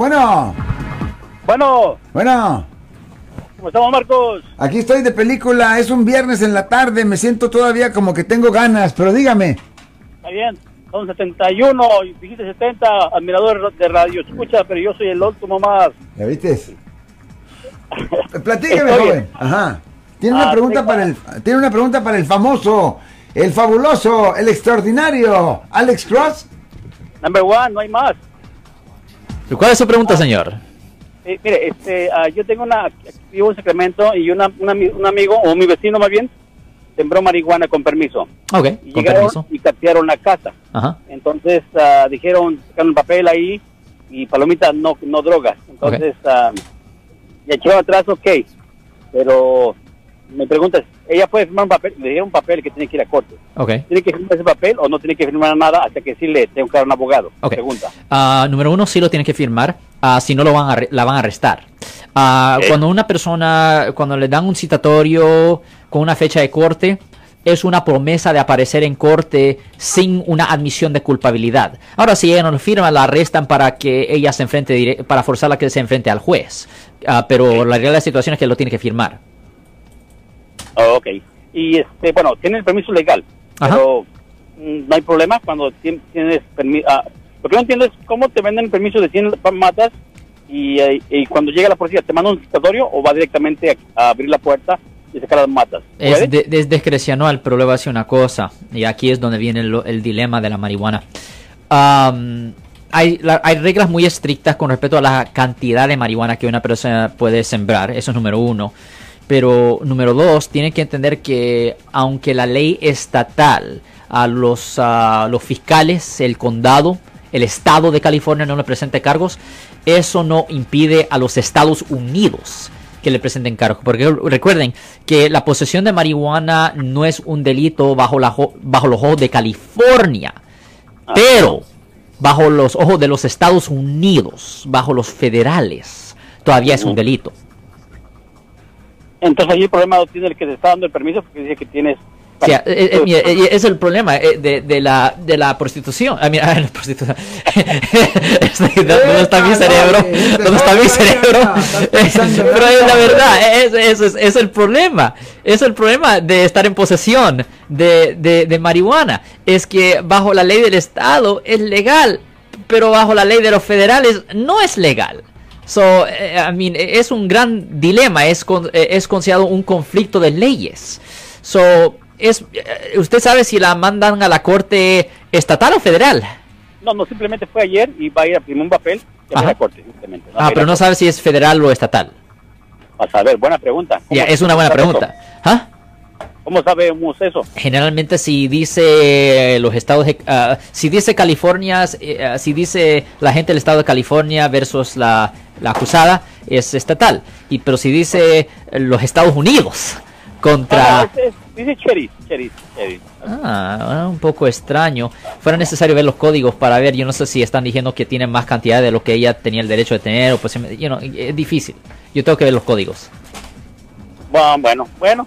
Bueno, Bueno, bueno. ¿cómo estamos, Marcos? Aquí estoy de película. Es un viernes en la tarde. Me siento todavía como que tengo ganas. Pero dígame. Está bien. Son 71, y dijiste 70, admirador de radio. Escucha, pero yo soy el último más. ¿Ya viste? Estoy joven. Ajá. Tiene una Ah, pregunta para el tiene una pregunta para el famoso, el fabuloso, el extraordinario Alex Cross. Number one, no hay más. ¿Cuál es su pregunta, señor? Eh, mire, este, ah, yo tengo una, vivo en Sacramento y una, una un amigo, o mi vecino más bien, sembró marihuana con permiso. Ok, Y con permiso. y catearon la casa. Ajá. Entonces ah, dijeron, sacaron papel ahí y palomitas no, no drogas. Entonces, ah, ya echó atrás, ok. Pero me preguntas, ella puede firmar un papel, le dieron un papel que tiene que ir a corte. Ok. ¿Tiene que firmar ese papel o no tiene que firmar nada hasta que sí le tengo que dar un abogado? Ok. Pregunta. Ah, número uno, sí lo tiene que firmar, ah, si no lo van a la van a arrestar. Ok. Cuando una persona, cuando le dan un citatorio con una fecha de corte, es una promesa de aparecer en corte sin una admisión de culpabilidad. Ahora, si ella no lo firma, la arrestan para que ella se enfrente, para forzarla a que se enfrente al juez. Ah, pero la realidad de la situación es que lo tiene que firmar. Oh, ok. Y este, bueno, tiene el permiso legal, Ajá. pero mm, no hay problema cuando tien- tienes permiso. lo que no entiendo es cómo te venden el permiso de 100 matas y, eh, y cuando llega la policía, ¿te manda un citatorio o va directamente a, a abrir la puerta y sacar las matas? Es, de- es discrecional, pero le voy a decir una cosa, y aquí es donde viene el, el dilema de la marihuana. Am, hay, la- hay reglas muy estrictas con respecto a la cantidad de marihuana que una persona puede sembrar, eso es número uno. Pero número dos, tiene que entender que aunque la ley estatal a los, a los fiscales, el condado, el estado de California no le presente cargos, eso no impide a los Estados Unidos que le presenten cargos. Porque recuerden que la posesión de marihuana no es un delito bajo, la, jo- bajo los ojos de California, pero bajo los ojos de los Estados Unidos, bajo los federales, todavía es un delito. Entonces ahí el problema lo tiene el que te está dando el permiso porque dice que tienes... O sea, eh, eh, mira, eh, es el problema de, de la, de la prostitución. Ah, mira, la prostitución. Este, ¿Dónde está mi cerebro? ¿Dónde está mi cerebro? Pero es la verdad, es, es, es- es el problema. Es el problema de estar en posesión de, de, de marihuana. Es que bajo la ley del Estado es legal, pero bajo la ley de los federales no es legal. So, eh, I mean, es un gran dilema, es, con- eh, es considerado un conflicto de leyes. So, es, eh, ¿Usted sabe si la mandan a la corte estatal o federal? No, no, simplemente fue ayer y va a ir a firmar un papel y a la corte. Simplemente. A Ah, pero no sabe si es federal o estatal. A saber, buena pregunta. ¿Cómo- Ya, es una buena pregunta. ¿Ah? ¿Cómo sabemos eso? Generalmente si dice los estados, de- ah, si dice California, eh, ah, si dice la gente del estado de California versus la, la acusada, es estatal. Y pero si dice los Estados Unidos contra... Ah, es- es- dice Cherry. Ah, un poco extraño. Fuera necesario ver los códigos para ver. Yo no sé si están diciendo que tienen más cantidad de lo que ella tenía el derecho de tener o pues, you know, es difícil. Yo tengo que ver los códigos. Bueno, bueno, bueno.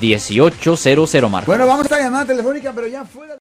1-800-530-1800, Marco. Bueno, vamos a esta llamada telefónica, pero ya fuera.